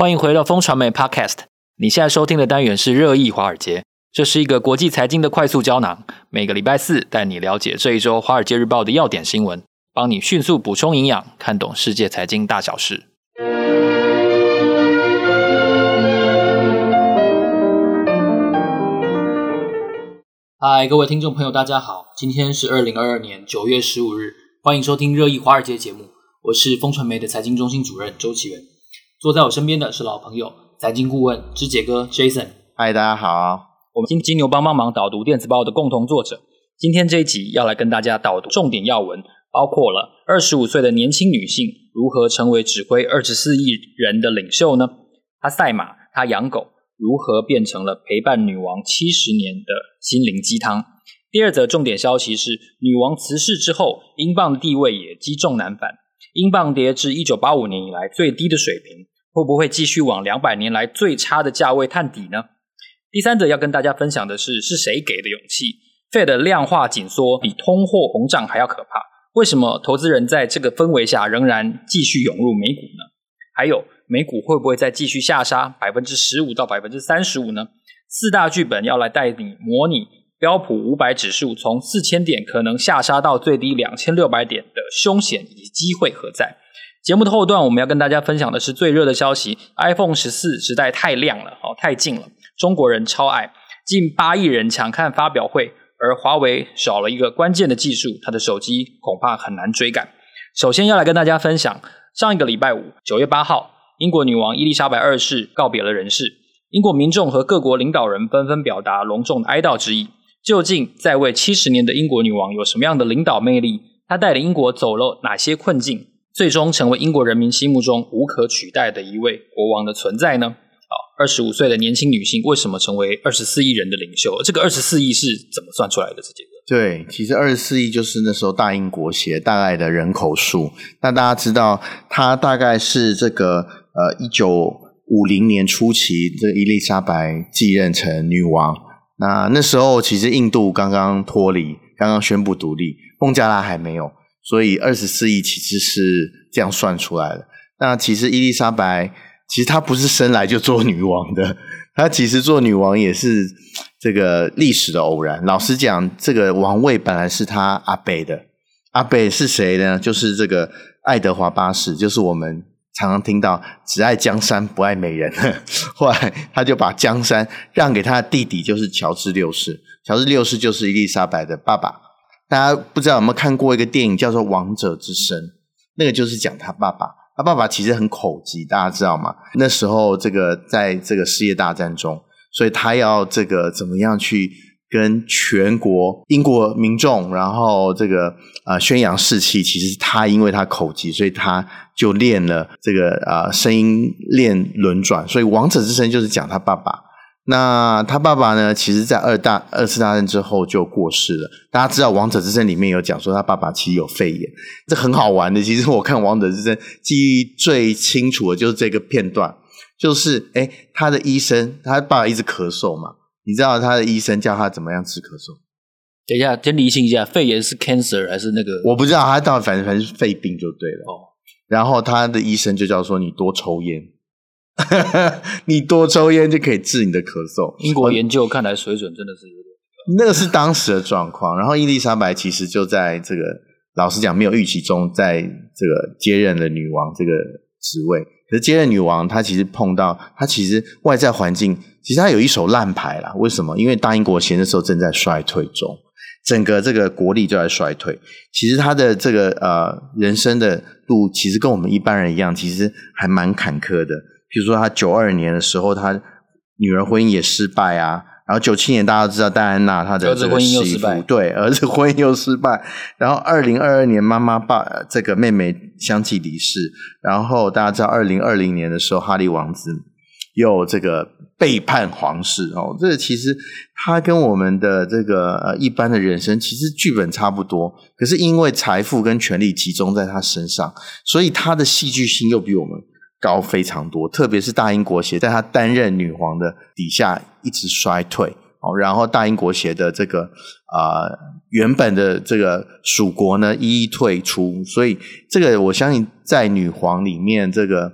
欢迎回到风传媒 Podcast。你现在收听的单元是热议华尔街，这是一个国际财经的快速胶囊。每个礼拜四带你了解这一周《华尔街日报》的要点新闻，帮你迅速补充营养，看懂世界财经大小事。嗨，各位听众朋友，大家好，今天是二零二二年九月十五日，欢迎收听热议华尔街节目，我是风传媒的财经中心主任周启源。坐在我身边的是老朋友，财经顾问之杰哥 Jason。嗨，大家好，我们金金牛帮帮忙导读电子报的共同作者。今天这一集要来跟大家导读重点要闻，包括了二十五岁的年轻女性如何成为指挥二十四亿人的领袖呢？她赛马，她养狗。如何变成了陪伴女王七十年的心灵鸡汤？第二则重点消息是，女王辞世之后，英镑的地位也积重难返，英镑跌至一九八五年以来最低的水平，会不会继续往两百年来最差的价位探底呢？第三则要跟大家分享的是，是谁给的勇气？Fed 量化紧缩比通货膨胀还要可怕，为什么投资人在这个氛围下仍然继续涌入美股呢？还有。美股会不会再继续下杀百分之十五到百分之三十五呢？四大剧本要来带你模拟标普五百指数从四千点可能下杀到最低两千六百点的凶险以及机会何在？节目的后段我们要跟大家分享的是最热的消息：iPhone 十四实在太亮了，哦，太近了，中国人超爱，近八亿人抢看发表会，而华为少了一个关键的技术，它的手机恐怕很难追赶。首先要来跟大家分享上一个礼拜五九月八号。英国女王伊丽莎白二世告别了人世，英国民众和各国领导人纷纷表达隆重的哀悼之意。究竟在位七十年的英国女王有什么样的领导魅力？她带领英国走了哪些困境，最终成为英国人民心目中无可取代的一位国王的存在呢？好，二十五岁的年轻女性为什么成为二十四亿人的领袖？这个二十四亿是怎么算出来的？这几个？对，其实二十四亿就是那时候大英国协大概的人口数。那大家知道，它大概是这个。呃，一九五零年初期，这伊丽莎白继任成女王。那那时候，其实印度刚刚脱离，刚刚宣布独立，孟加拉还没有，所以二十四亿其实是这样算出来的。那其实伊丽莎白，其实她不是生来就做女王的，她其实做女王也是这个历史的偶然。老实讲，这个王位本来是她阿伯的，阿伯是谁呢？就是这个爱德华八世，就是我们。常常听到只爱江山不爱美人，后来他就把江山让给他的弟弟，就是乔治六世。乔治六世就是伊丽莎白的爸爸。大家不知道有没有看过一个电影叫做《王者之声》，那个就是讲他爸爸。他爸爸其实很口疾，大家知道吗？那时候这个在这个世界大战中，所以他要这个怎么样去？跟全国英国民众，然后这个呃宣扬士气，其实他因为他口疾，所以他就练了这个呃声音练轮转，所以王者之声就是讲他爸爸。那他爸爸呢，其实在二大二次大战之后就过世了。大家知道王者之声里面有讲说他爸爸其实有肺炎，这很好玩的。其实我看王者之声记忆最清楚的就是这个片段，就是诶他的医生，他爸爸一直咳嗽嘛。你知道他的医生叫他怎么样治咳嗽？等一下，先厘清一下，肺炎是 cancer 还是那个？我不知道，他到反正反正是肺病就对了。哦，然后他的医生就叫说你多抽烟，你多抽烟就可以治你的咳嗽。英国研究看来水准真的是有点，那个是当时的状况。然后伊丽莎白其实就在这个老实讲没有预期中，在这个接任了女王这个职位。可是接任女王，她其实碰到她其实外在环境。其实她有一手烂牌啦，为什么？因为大英国协那时候正在衰退中，整个这个国力就在衰退。其实她的这个呃人生的路，其实跟我们一般人一样，其实还蛮坎坷的。比如说他九二年的时候，他女儿婚姻也失败啊。然后九七年大家都知道戴安娜她的儿子婚姻又失败，对，儿子婚姻又失败。然后二零二二年妈妈爸这个妹妹相继离世。然后大家知道二零二零年的时候，哈利王子。又这个背叛皇室哦，这个其实他跟我们的这个呃一般的人生其实剧本差不多，可是因为财富跟权力集中在他身上，所以他的戏剧性又比我们高非常多。特别是大英国协在他担任女皇的底下一直衰退哦，然后大英国协的这个啊、原本的这个属国呢一一退出，所以这个我相信在女皇里面这个。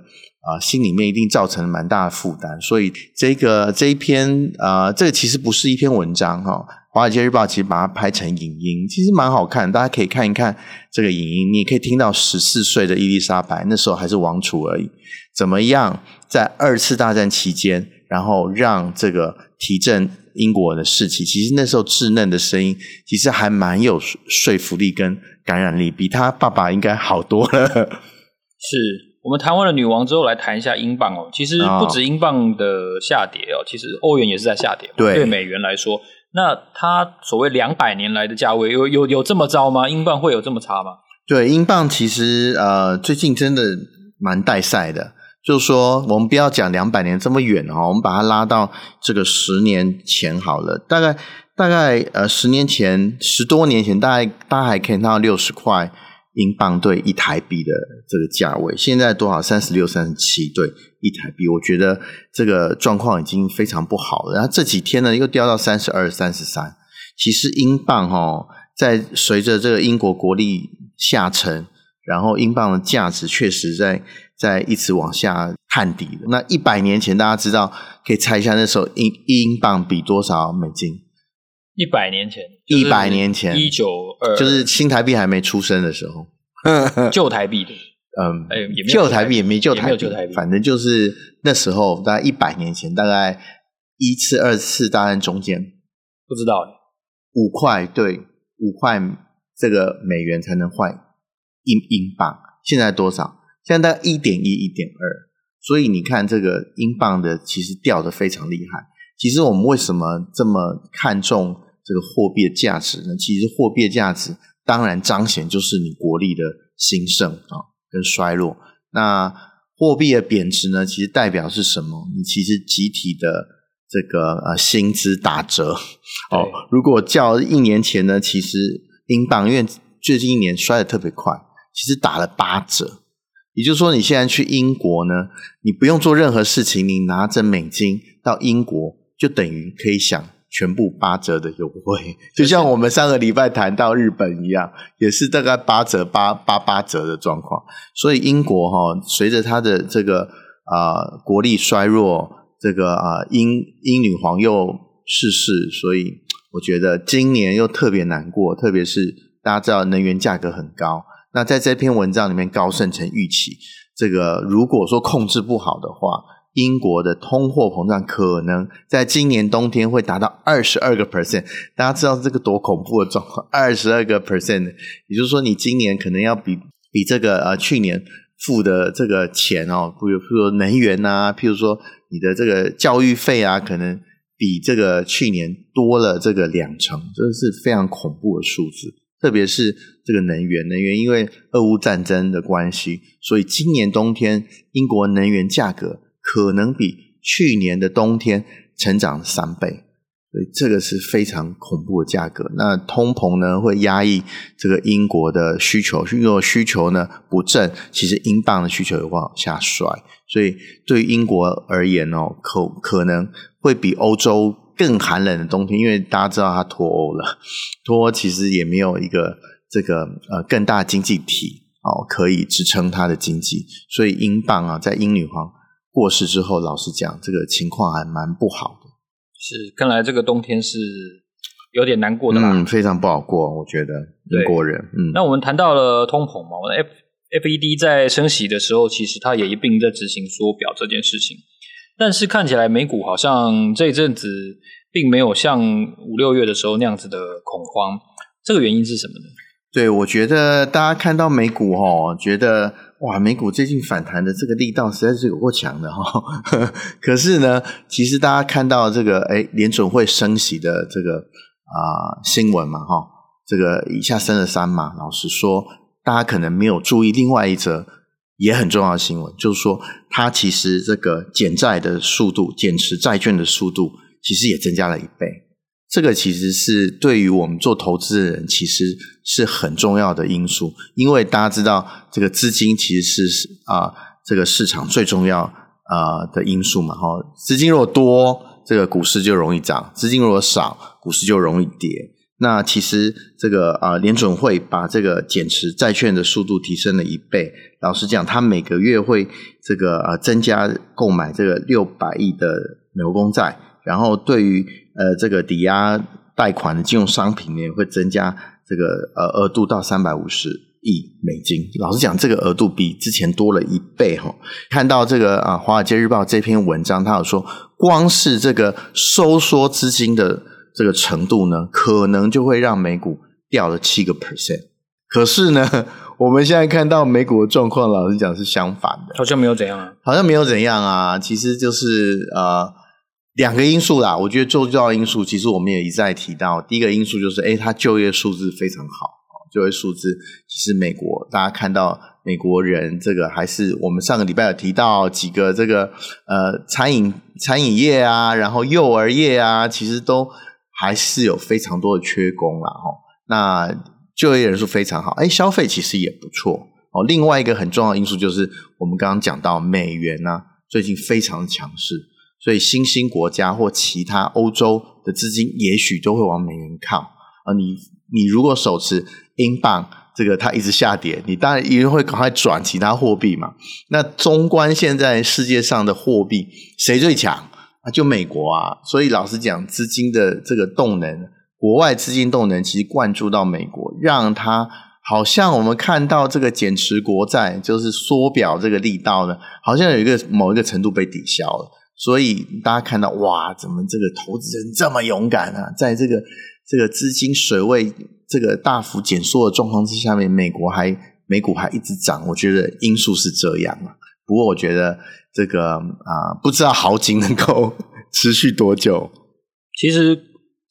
呃，心里面一定造成了蛮大的负担。所以这个这一篇呃，这个其实不是一篇文章哈，《华尔街日报》其实把它拍成影音，其实蛮好看，大家可以看一看这个影音，你也可以听到十四岁的伊丽莎白那时候还是王储而已，怎么样在二次大战期间，然后让这个提振英国的士气，其实那时候稚嫩的声音，其实还蛮有说服力跟感染力，比他爸爸应该好多了。是我们谈完了女王之后，来谈一下英镑哦。其实不止英镑的下跌哦，其实欧元也是在下跌。对，对美元来说，那它所谓两百年来的价位，有有有这么糟吗？英镑会有这么差吗？对，英镑其实呃最近真的蛮带赛的。就是说，我们不要讲两百年这么远哈，我们把它拉到这个十年前好了。大概大概呃十年前，十多年前，大概大家还可以看到六十块英镑兑一台币的这个价位。现在多少？三十六、三十七兑一台币。我觉得这个状况已经非常不好了。然后这几天呢，又掉到三十二、三十三。其实英镑哈，在随着这个英国国力下沉，然后英镑的价值确实在。在一直往下探底的。那一百年前，大家知道可以猜一下，那时候英英镑比多少美金？一百年前，一百年前，一九二，就是新台币还没出生的时候，旧台币的，嗯，哎，旧台币也没旧台币，反正就是那时候，大概一百年前，大概一次、二次大战中间，不知道，五块对，五块这个美元才能换英英镑，现在多少？现在大概一点一、一点二，所以你看这个英镑的其实掉的非常厉害。其实我们为什么这么看重这个货币的价值呢？其实货币的价值当然彰显就是你国力的兴盛啊跟衰落。那货币的贬值呢，其实代表是什么？你其实集体的这个呃薪资打折哦。如果较一年前呢，其实英镑因为最近一年衰得特别快，其实打了八折。也就是说，你现在去英国呢，你不用做任何事情，你拿着美金到英国，就等于可以享全部八折的优惠。就像我们上个礼拜谈到日本一样，也是大概八折、八八八折的状况。所以英国哈、哦，随着它的这个啊、呃、国力衰弱，这个啊、呃、英英女皇又逝世，所以我觉得今年又特别难过，特别是大家知道能源价格很高。那在这篇文章里面，高盛曾预期，这个如果说控制不好的话，英国的通货膨胀可能在今年冬天会达到二十二个 percent。大家知道这个多恐怖的状况，二十二个 percent，也就是说，你今年可能要比比这个呃去年付的这个钱哦，比如说能源啊，譬如说你的这个教育费啊，可能比这个去年多了这个两成，这是非常恐怖的数字。特别是这个能源，能源因为俄乌战争的关系，所以今年冬天英国能源价格可能比去年的冬天成长三倍，所以这个是非常恐怖的价格。那通膨呢会压抑这个英国的需求，如果需求呢不振，其实英镑的需求也会往下摔。所以对于英国而言哦，可可能会比欧洲。更寒冷的冬天，因为大家知道它脱欧了，脱欧其实也没有一个这个呃更大经济体哦可以支撑它的经济，所以英镑啊，在英女皇过世之后，老实讲，这个情况还蛮不好的。是，看来这个冬天是有点难过的啦，嗯，非常不好过，我觉得英国人。嗯，那我们谈到了通膨嘛，我们 F F E D 在升息的时候，其实它也一并在执行缩表这件事情。但是看起来美股好像这一阵子并没有像五六月的时候那样子的恐慌，这个原因是什么呢？对，我觉得大家看到美股哦，觉得哇，美股最近反弹的这个力道实在是有够强的哈。可是呢，其实大家看到这个诶联准会升息的这个啊、新闻嘛哈，这个一下升了三嘛，老实说，大家可能没有注意另外一则。也很重要的新闻，就是说，它其实这个减债的速度、减持债券的速度，其实也增加了一倍。这个其实是对于我们做投资的人，其实是很重要的因素。因为大家知道，这个资金其实是啊、呃，这个市场最重要啊、的因素嘛。哈，资金如果多，这个股市就容易涨；资金如果少，股市就容易跌。那其实这个啊，联准会把这个减持债券的速度提升了一倍。老实讲，它每个月会这个呃增加购买这个六百亿的美国公债，然后对于呃这个抵押贷款的金融商品呢，会增加这个呃额度到三百五十亿美金。老实讲，这个额度比之前多了一倍哈。看到这个啊，《华尔街日报》这篇文章，他有说，光是这个收缩资金的。这个程度呢，可能就会让美股掉了七个 percent。可是呢，我们现在看到美股的状况，老实讲是相反的，好像没有怎样啊，好像没有怎样啊。其实就是呃两个因素啦。我觉得最重要的因素，其实我们也一再提到，第一个因素就是，诶，它就业数字非常好，就业数字其实美国大家看到美国人这个还是我们上个礼拜有提到几个这个呃餐饮餐饮业啊，然后幼儿业啊，其实都。还是有非常多的缺工啦，哈，那就业人数非常好，哎，消费其实也不错哦。另外一个很重要的因素就是我们刚刚讲到美元呢，最近非常强势，所以新兴国家或其他欧洲的资金也许都会往美元靠。啊，你你如果手持英镑，这个它一直下跌，你当然一定会赶快转其他货币嘛。那纵观现在世界上的货币，谁最强？就美国啊，所以老实讲，资金的这个动能，国外资金动能其实灌注到美国，让它好像我们看到这个减持国债，就是缩表这个力道呢，好像有一个某一个程度被抵消了。所以大家看到哇，怎么这个投资人这么勇敢啊？在这个这个资金水位这个大幅减缩的状况之下面，美国还美股还一直涨，我觉得因素是这样啊。不过我觉得这个啊、不知道好景能够持续多久。其实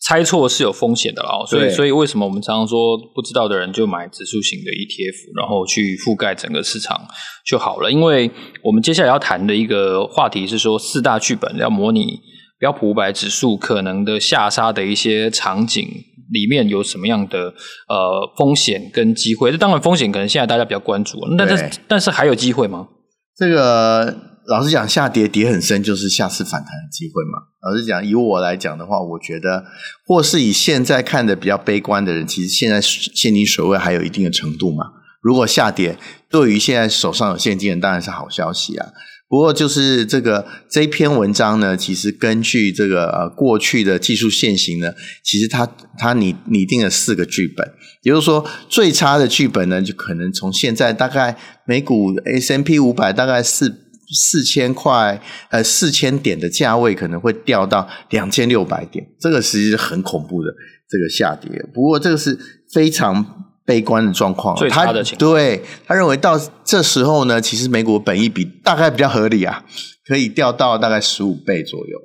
猜错是有风险的哦，所以所以为什么我们常常说不知道的人就买指数型的 ETF，然后去覆盖整个市场就好了。因为我们接下来要谈的一个话题是说四大剧本要模拟标普五百指数可能的下杀的一些场景里面有什么样的呃风险跟机会？这当然风险可能现在大家比较关注，但是但是还有机会吗？这个老实讲，下跌跌很深，就是下次反弹的机会嘛。老实讲，以我来讲的话，我觉得，或是以现在看的比较悲观的人，其实现在现金水位还有一定的程度嘛。如果下跌，对于现在手上有现金的人当然是好消息啊。不过，就是这个这篇文章呢，其实根据这个呃过去的技术线型呢，其实它它拟拟定了四个剧本，也就是说，最差的剧本呢，就可能从现在大概美股 S M P 五百大概四四千块呃四千点的价位，可能会掉到两千六百点，这个其实很恐怖的这个下跌。不过，这个是非常。悲观的状况，最差的情对他认为到这时候呢，其实美股本益比大概比较合理啊，可以掉到大概十五倍左右，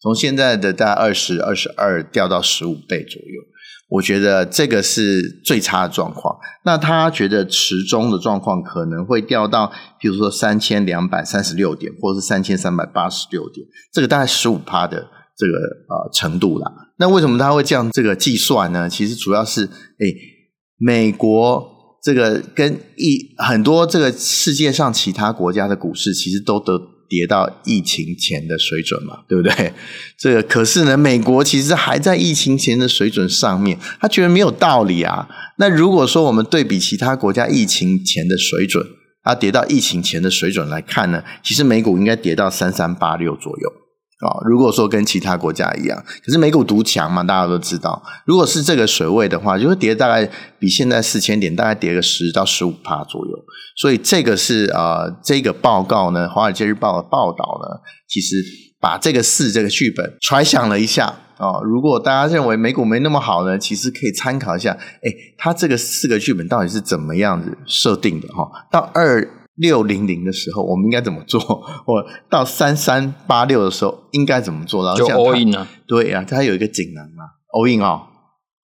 从现在的大概二十二十二掉到十五倍左右。我觉得这个是最差的状况。那他觉得持中的状况可能会掉到，比如说三千两百三十六点，或者是三千三百八十六点，这个大概十五趴的这个呃程度啦。那为什么他会这样这个计算呢？其实主要是诶。美国这个跟一很多这个世界上其他国家的股市，其实都得跌到疫情前的水准嘛，对不对？这个可是呢，美国其实还在疫情前的水准上面，他觉得没有道理啊。那如果说我们对比其他国家疫情前的水准，啊跌到疫情前的水准来看呢，其实美股应该跌到三三八六左右。啊，如果说跟其他国家一样，可是美股独强嘛，大家都知道。如果是这个水位的话，就会跌大概比现在四千点大概跌个十到十五趴左右。所以这个是呃，这个报告呢，《华尔街日报》的报道呢，其实把这个四这个剧本揣想了一下啊。如果大家认为美股没那么好呢，其实可以参考一下，诶，它这个四个剧本到底是怎么样子设定的哈？到二。六零零的时候，我们应该怎么做？或到三三八六的时候，应该怎么做？然后就 all in 啊？对啊，它有一个锦囊啊，all in 哦。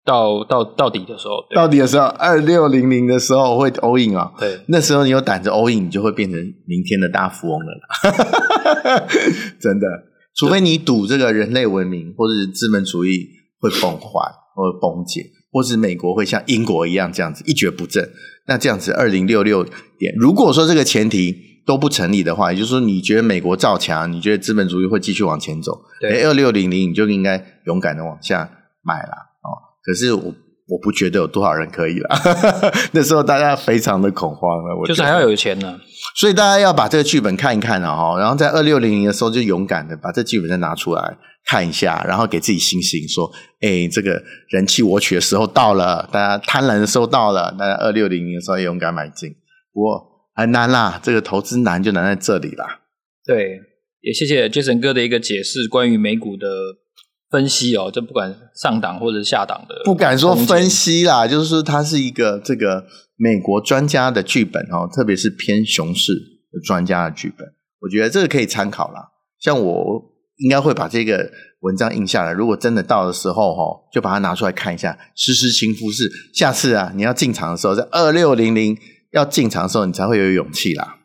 到到到底的时候，到底的时候，二六零零的时候会 all in 啊？对，那时候你有胆子 all in，你就会变成明天的大富翁了啦。真的，除非你赌这个人类文明或者是资本主义会崩坏或者崩解，或是美国会像英国一样这样子一蹶不振。那这样子，二零六六点，如果说这个前提都不成立的话，也就是说，你觉得美国造强，你觉得资本主义会继续往前走，对，二六零零你就应该勇敢的往下买了哦。可是我我不觉得有多少人可以了。那时候大家非常的恐慌了，我就是还要有钱呢。所以大家要把这个剧本看一看啊，哈，然后在二六零零的时候就勇敢的把这剧本再拿出来看一下，然后给自己信心，说，哎，这个人气我取的时候到了，大家贪婪的时候到了，大家二六零零的时候也勇敢买进。不过很难啦，这个投资难就难在这里啦。对，也谢谢 Jason 哥的一个解释，关于美股的分析哦，就不管上档或者下档的，不敢说分析啦，就是说它是一个这个。美国专家的剧本哦，特别是偏熊市的专家的剧本，我觉得这个可以参考啦。像我应该会把这个文章印下来，如果真的到的时候哈，就把它拿出来看一下，实时情况是下次啊，你要进场的时候，在二六零零要进场的时候，你才会有勇气啦。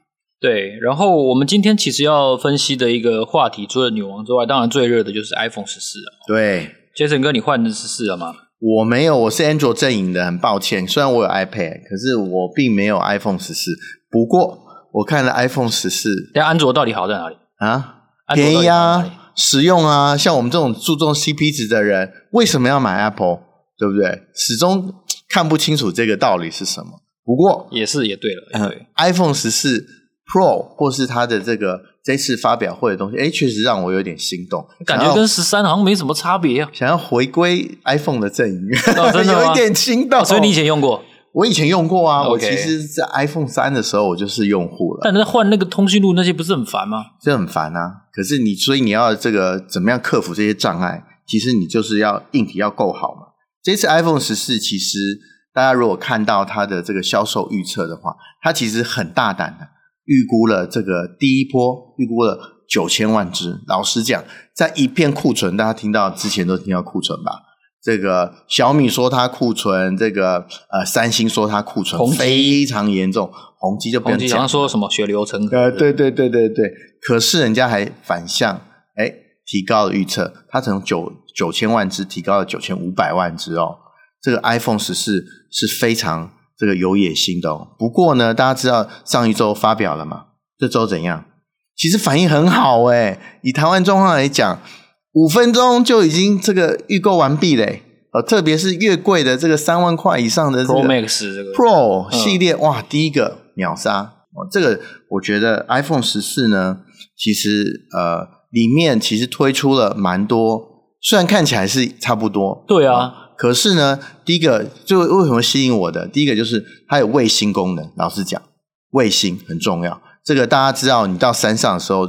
对，然后我们今天其实要分析的一个话题，除了女王之外，当然最热的就是 iPhone 十四了。对，Jason 哥，你换的十四了吗？我没有，我是 Android 阵营的，很抱歉。虽然我有 iPad，可是我并没有 iPhone 十四。不过我看了 iPhone 十四，但安卓到底好在哪里啊？便宜啊，实用啊。像我们这种注重 CP 值的人，为什么要买 Apple？对不对？始终看不清楚这个道理是什么。不过也是也对了，，iPhone 十四 Pro 或是它的这个。这次发表会的东西，哎，确实让我有点心动，感觉跟十三好像没什么差别啊。想要回归 iPhone 的阵营，哦、真的 有一点心动。所以你以前用过？我以前用过啊。Okay 我其实，在 iPhone 三的时候，我就是用户了。但是换那个通讯录那些，不是很烦吗？这很烦啊。可是你，所以你要这个怎么样克服这些障碍？其实你就是要硬体要够好嘛。这次 iPhone 十四，其实大家如果看到它的这个销售预测的话，它其实很大胆的预估了这个第一波，预估了。九千万只，老实讲，在一片库存，大家听到之前都听到库存吧？这个小米说它库存，这个呃，三星说它库存非常严重，宏基就不用讲。宏基好像说什么血流成河。呃，对对对对对，可是人家还反向，哎，提高了预测，它从九九千万只提高了九千五百万只哦。这个 iPhone 十四是非常这个有野心的哦。不过呢，大家知道上一周发表了嘛？这周怎样？其实反应很好诶，以台湾状况来讲，五分钟就已经这个预购完毕嘞。呃，特别是越贵的这个三万块以上的这个 Pro Max 这个 Pro 系列，嗯、哇，第一个秒杀。哦，这个我觉得 iPhone 十四呢，其实呃里面其实推出了蛮多，虽然看起来是差不多，对啊，可是呢，第一个就为什么吸引我的？第一个就是它有卫星功能，老实讲，卫星很重要。这个大家知道，你到山上的时候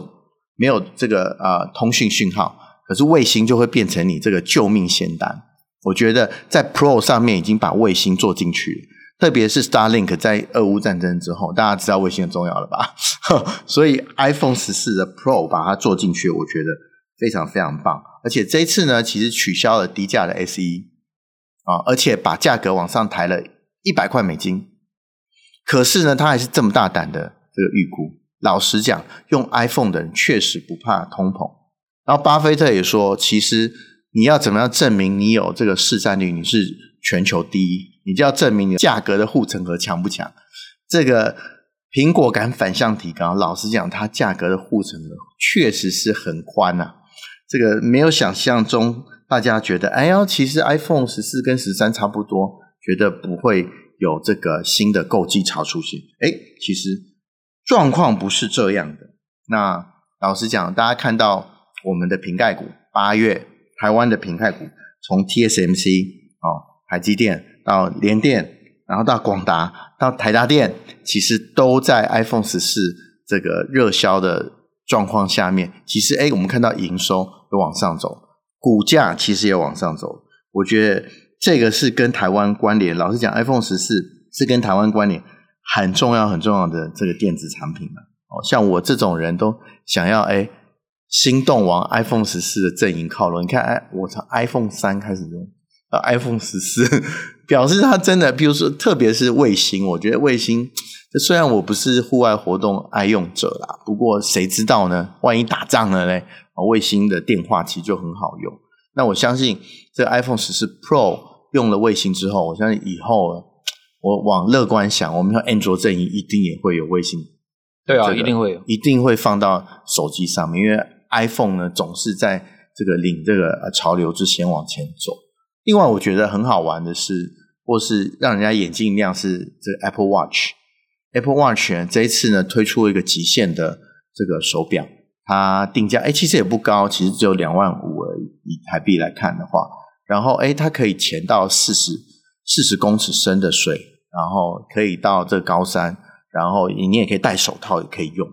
没有这个呃通讯讯号，可是卫星就会变成你这个救命仙丹。我觉得在 Pro 上面已经把卫星做进去了，特别是 Starlink 在俄乌战争之后，大家知道卫星很重要了吧？所以 iPhone 十四的 Pro 把它做进去，我觉得非常非常棒。而且这一次呢，其实取消了低价的 SE 啊，而且把价格往上抬了一百块美金。可是呢，他还是这么大胆的。这个预估，老实讲，用 iPhone 的人确实不怕通膨。然后，巴菲特也说，其实你要怎么样证明你有这个市占率，你是全球第一，你就要证明你价格的护城河强不强。这个苹果敢反向提高，老实讲，它价格的护城河确实是很宽呐、啊。这个没有想象中，大家觉得，哎呀，其实 iPhone 十四跟十三差不多，觉得不会有这个新的购机潮出现。哎，其实。状况不是这样的。那老实讲，大家看到我们的瓶盖股，八月台湾的瓶盖股，从 TSMC 哦，台积电到联电，然后到广达到台达电，其实都在 iPhone 十四这个热销的状况下面。其实，哎，我们看到营收都往上走，股价其实也往上走。我觉得这个是跟台湾关联。老实讲，iPhone 十四是跟台湾关联。很重要很重要的这个电子产品嘛哦，像我这种人都想要哎，心动往 iPhone 十四的阵营靠拢。你看，哎，我从 iPhone 三开始用，到 iPhone 十四，表示它真的，比如说，特别是卫星，我觉得卫星，虽然我不是户外活动爱用者啦，不过谁知道呢？万一打仗了呢？卫星的电话其实就很好用。那我相信，这 iPhone 十四 Pro 用了卫星之后，我相信以后。我往乐观想，我们说安卓阵营一定也会有卫星，对啊，一定会有，一定会放到手机上面，因为 iPhone 呢总是在这个领这个潮流之前往前走。另外，我觉得很好玩的是，或是让人家眼睛一亮是这 Apple Watch。Apple Watch 呢，这一次呢推出了一个极限的这个手表，它定价哎其实也不高，其实只有两万五而已，以台币来看的话，然后哎它可以潜到四十四十公尺深的水，然后可以到这高山，然后你也可以戴手套也可以用，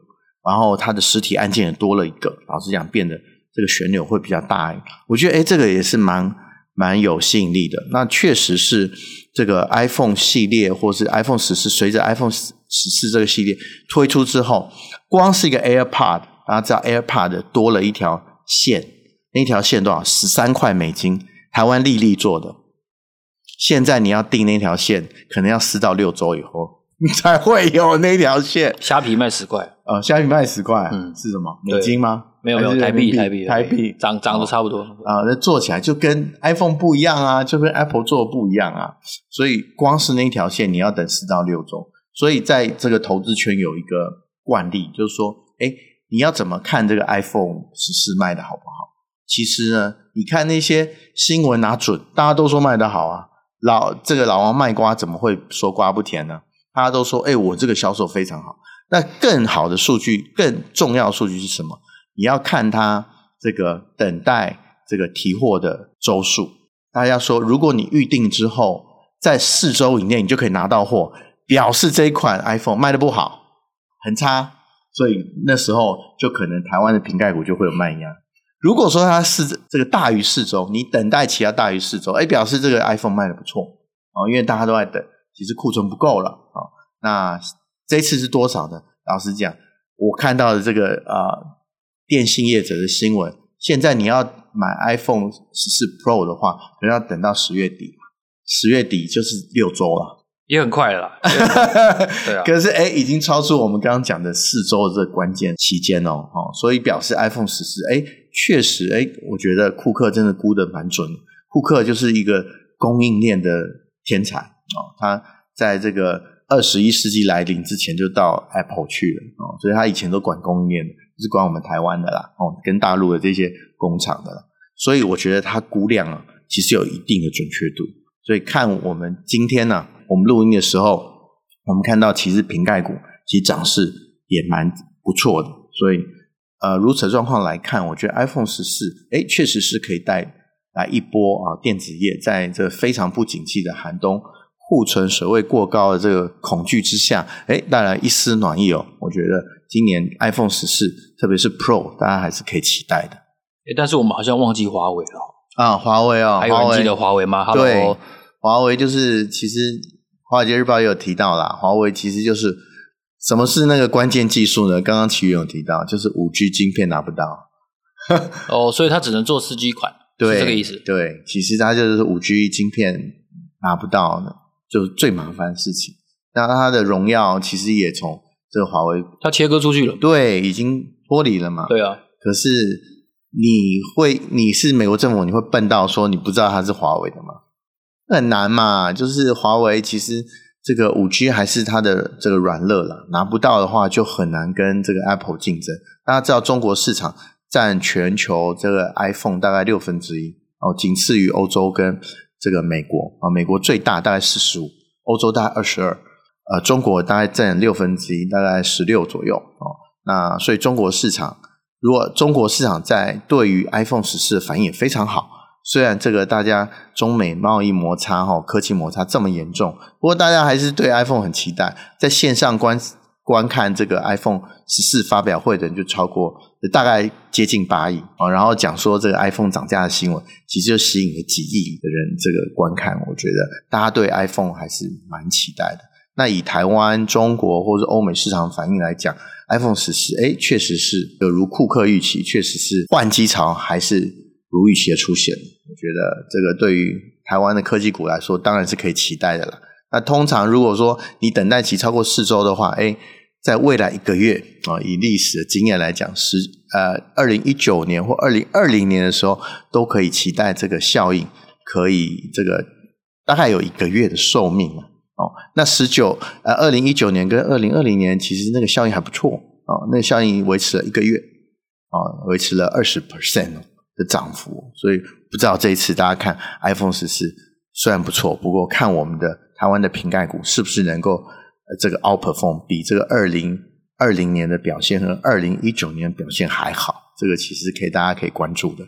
然后它的实体按键也多了一个，老实讲变得这个旋钮会比较大一点，我觉得哎这个也是蛮。蛮有吸引力的，那确实是这个 iPhone 系列，或是 iPhone 十四，随着 iPhone 十四这个系列推出之后，光是一个 AirPod，大家知道 AirPod 多了一条线，那条线多少？十三块美金，台湾丽丽做的。现在你要订那条线，可能要四到六周以后才会有那条线。虾皮卖十块，呃，虾皮卖十块，嗯，是什么？美金吗？没有没有台币台币台币涨涨都差不多啊，那做起来就跟 iPhone 不一样啊，就跟 Apple 做的不一样啊，所以光是那一条线你要等四到六周，所以在这个投资圈有一个惯例，就是说，哎，你要怎么看这个 iPhone 十四卖的好不好？其实呢，你看那些新闻拿准，大家都说卖的好啊，老这个老王卖瓜怎么会说瓜不甜呢？大家都说，哎，我这个销售非常好，那更好的数据，更重要的数据是什么？你要看它这个等待这个提货的周数。大家说，如果你预定之后，在四周以内你就可以拿到货，表示这一款 iPhone 卖得不好，很差，所以那时候就可能台湾的瓶盖股就会有卖压。如果说它是这个大于四周，你等待期要大于四周，哎，表示这个 iPhone 卖得不错哦，因为大家都在等，其实库存不够了啊。那这次是多少呢？老实讲，我看到的这个啊。呃电信业者的新闻，现在你要买 iPhone 十四 Pro 的话，可能要等到十月底，十月底就是六周了，也很快了啦。对啊，可是哎，已经超出我们刚刚讲的四周的这个关键期间哦，哦，所以表示 iPhone 十四，哎，确实，哎，我觉得库克真的估的蛮准。库克就是一个供应链的天才哦，他在这个二十一世纪来临之前就到 Apple 去了哦，所以他以前都管供应链。是管我们台湾的啦，哦，跟大陆的这些工厂的，所以我觉得它估量啊，其实有一定的准确度。所以看我们今天呢、我们录音的时候，我们看到其实瓶盖股其实涨势也蛮不错的。所以呃，如此状况来看，我觉得 iPhone 十四，哎，确实是可以带来一波啊，电子业在这非常不景气的寒冬。库存水位过高的这个恐惧之下，哎，带来一丝暖意哦。我觉得今年 iPhone 十四，特别是 Pro，大家还是可以期待的。哎，但是我们好像忘记华为了啊，华为哦，还有人记得华为吗？对，华为就是其实《华尔街日报》也有提到啦，华为其实就是什么是那个关键技术呢？刚刚齐宇有提到，就是五 G 晶片拿不到。哦，所以它只能做四 G 款，对，是这个意思。对，其实它就是五 G 晶片拿不到的。就是最麻烦的事情。那它的荣耀其实也从这个华为，它切割出去了，对，已经脱离了嘛。对啊。可是你会，你是美国政府，你会笨到说你不知道它是华为的吗？很难嘛。就是华为其实这个五 G 还是它的这个软肋了，拿不到的话就很难跟这个 Apple 竞争。大家知道中国市场占全球这个 iPhone 大概六分之一哦，仅次于欧洲跟。这个美国啊，美国最大大概四十五，欧洲大概二十二，呃，中国大概占六分之一，大概十六左右哦。那所以中国市场，如果中国市场在对于 iPhone 十四反应也非常好，虽然这个大家中美贸易摩擦哈、科技摩擦这么严重，不过大家还是对 iPhone 很期待，在线上观观看这个 iPhone 十四发表会的人就超过。大概接近八亿啊，然后讲说这个 iPhone 涨价的新闻，其实就吸引了几亿的人这个观看。我觉得大家对 iPhone 还是蛮期待的。那以台湾、中国或者欧美市场反应来讲，iPhone 十四，哎，确实是有如库克预期，确实是换机潮还是如预期出现。我觉得这个对于台湾的科技股来说，当然是可以期待的了。那通常如果说你等待期超过四周的话，哎。在未来一个月啊，以历史的经验来讲，十呃，二零一九年或二零二零年的时候，都可以期待这个效应可以这个大概有一个月的寿命哦。那十九呃，二零一九年跟二零二零年其实那个效应还不错哦，那个效应维持了一个月啊，维持了二十 percent。的涨幅，所以不知道这一次大家看 iPhone 十四虽然不错，不过看我们的台湾的瓶盖股是不是能够呃这个 outperform 比这个二零二零年的表现和二零一九年表现还好，这个其实可以大家可以关注的。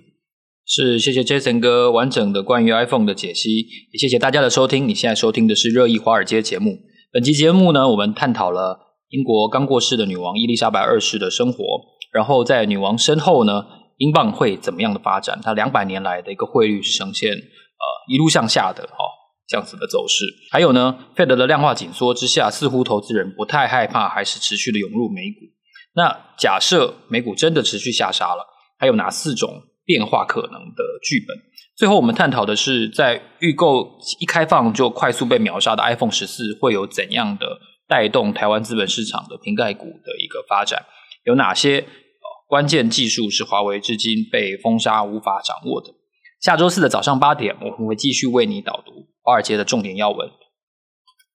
是，谢谢 Jason 哥完整的关于 iPhone 的解析，也谢谢大家的收听。你现在收听的是热议华尔街节目。本期节目呢，我们探讨了英国刚过世的女王伊丽莎白二世的生活，然后在女王身后呢，英镑会怎么样的发展？它两百年来的一个汇率是呈现呃一路向下的哦这样子的走势。还有呢，Fed 的量化紧缩之下，似乎投资人不太害怕，还是持续的涌入美股。那假设美股真的持续下杀了，还有哪四种？变化可能的剧本。最后，我们探讨的是，在预购一开放就快速被秒杀的 iPhone 十四，会有怎样的带动台湾资本市场的瓶盖股的一个发展？有哪些关键技术是华为至今被封杀无法掌握的？下周四的早上八点，我们会继续为你导读华尔街的重点要闻。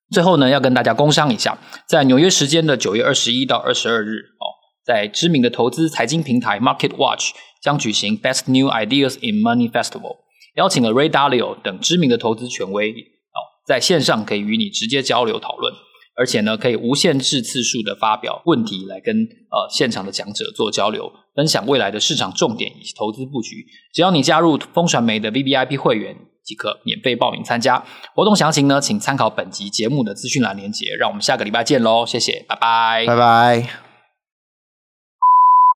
最后呢，要跟大家工商一下，在纽约时间的九月二十一到二十二日，哦，在知名的投资财经平台 Market Watch。将举行 Best New Ideas in Money Festival，邀请了 Ray Dalio 等知名的投资权威哦，在线上可以与你直接交流讨论，而且呢，可以无限制次数的发表问题来跟呃现场的讲者做交流，分享未来的市场重点以及投资布局。只要你加入风传媒的 VVIP 会员，即可免费报名参加。活动详情呢，请参考本集节目的资讯栏连结。让我们下个礼拜见喽，谢谢，拜拜，拜拜。